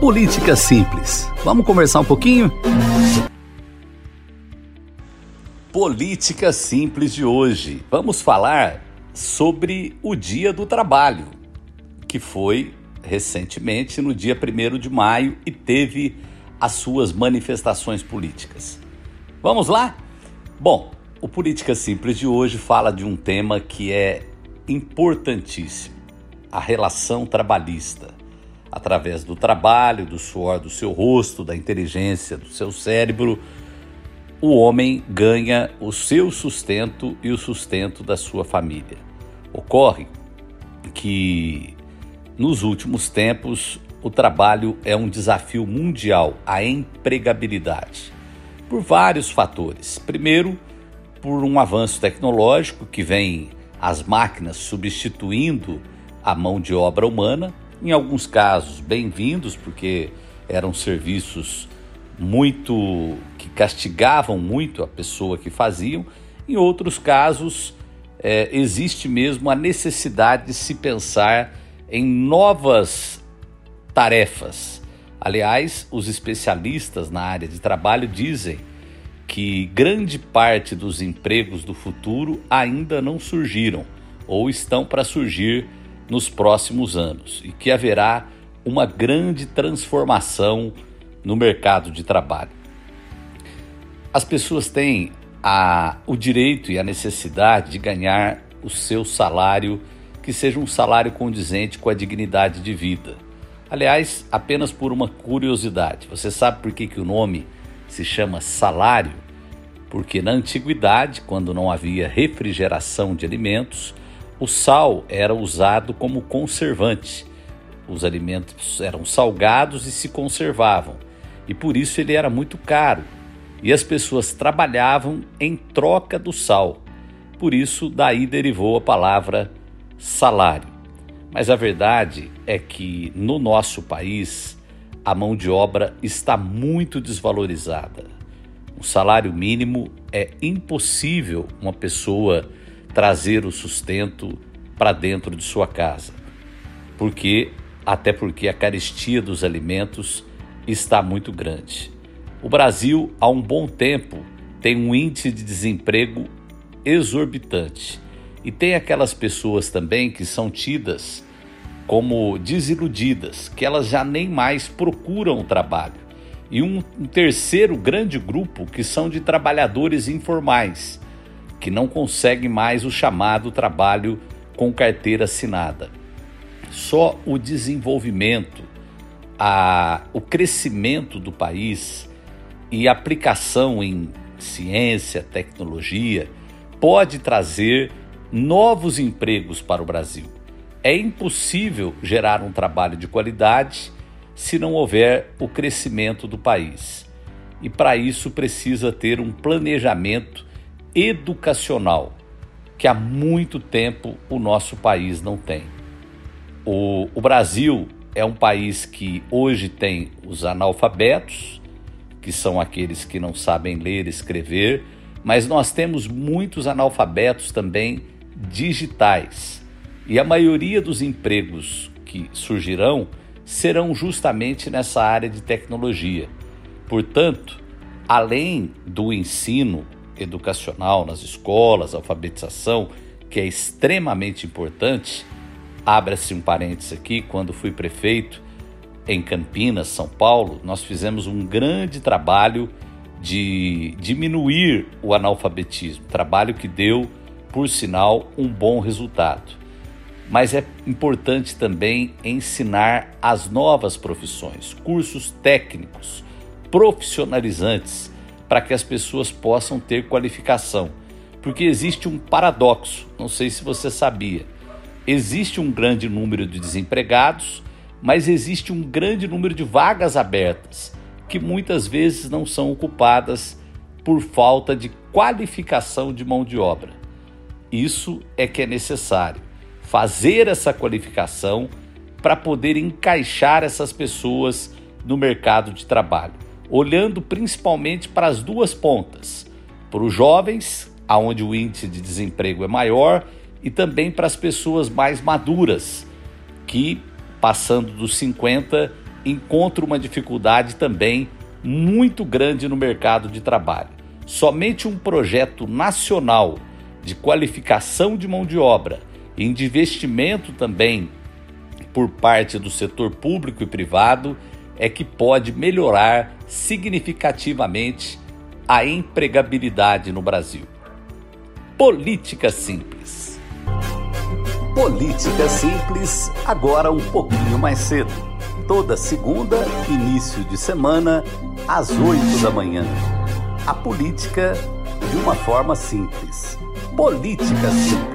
Política Simples. Vamos conversar um pouquinho? Política Simples de hoje. Vamos falar sobre o Dia do Trabalho, que foi recentemente no dia 1 de maio e teve as suas manifestações políticas. Vamos lá? Bom, o Política Simples de hoje fala de um tema que é importantíssimo: a relação trabalhista. Através do trabalho, do suor do seu rosto, da inteligência do seu cérebro, o homem ganha o seu sustento e o sustento da sua família. Ocorre que nos últimos tempos o trabalho é um desafio mundial, a empregabilidade, por vários fatores. Primeiro, por um avanço tecnológico que vem as máquinas substituindo a mão de obra humana, em alguns casos bem-vindos, porque eram serviços muito que castigavam muito a pessoa que faziam, em outros casos é, existe mesmo a necessidade de se pensar em novas tarefas. Aliás, os especialistas na área de trabalho dizem que grande parte dos empregos do futuro ainda não surgiram ou estão para surgir nos próximos anos e que haverá uma grande transformação no mercado de trabalho. As pessoas têm a, o direito e a necessidade de ganhar o seu salário que seja um salário condizente com a dignidade de vida. Aliás, apenas por uma curiosidade, você sabe por que, que o nome se chama salário? Porque na antiguidade, quando não havia refrigeração de alimentos, o sal era usado como conservante. Os alimentos eram salgados e se conservavam, e por isso ele era muito caro. E as pessoas trabalhavam em troca do sal. Por isso, daí derivou a palavra salário. Mas a verdade é que no nosso país a mão de obra está muito desvalorizada. O salário mínimo é impossível uma pessoa trazer o sustento para dentro de sua casa. Porque até porque a carestia dos alimentos está muito grande. O Brasil, há um bom tempo, tem um índice de desemprego exorbitante. E tem aquelas pessoas também que são tidas como desiludidas, que elas já nem mais procuram o trabalho. E um, um terceiro grande grupo que são de trabalhadores informais, que não conseguem mais o chamado trabalho com carteira assinada. Só o desenvolvimento, a, o crescimento do país e aplicação em ciência, tecnologia pode trazer novos empregos para o Brasil. É impossível gerar um trabalho de qualidade se não houver o crescimento do país. E para isso precisa ter um planejamento educacional que há muito tempo o nosso país não tem. O, o Brasil é um país que hoje tem os analfabetos, que são aqueles que não sabem ler e escrever, mas nós temos muitos analfabetos também digitais. E a maioria dos empregos que surgirão serão justamente nessa área de tecnologia. Portanto, além do ensino educacional nas escolas, alfabetização, que é extremamente importante, abra-se um parênteses aqui, quando fui prefeito em Campinas, São Paulo, nós fizemos um grande trabalho de diminuir o analfabetismo, trabalho que deu por sinal, um bom resultado. Mas é importante também ensinar as novas profissões, cursos técnicos, profissionalizantes, para que as pessoas possam ter qualificação. Porque existe um paradoxo, não sei se você sabia. Existe um grande número de desempregados, mas existe um grande número de vagas abertas que muitas vezes não são ocupadas por falta de qualificação de mão de obra. Isso é que é necessário, fazer essa qualificação para poder encaixar essas pessoas no mercado de trabalho, olhando principalmente para as duas pontas, para os jovens, aonde o índice de desemprego é maior, e também para as pessoas mais maduras, que passando dos 50 encontra uma dificuldade também muito grande no mercado de trabalho. Somente um projeto nacional de qualificação de mão de obra e de investimento também por parte do setor público e privado é que pode melhorar significativamente a empregabilidade no Brasil. Política Simples. Política Simples, agora um pouquinho mais cedo. Toda segunda, início de semana, às 8 da manhã. A política de uma forma simples. Política Simples.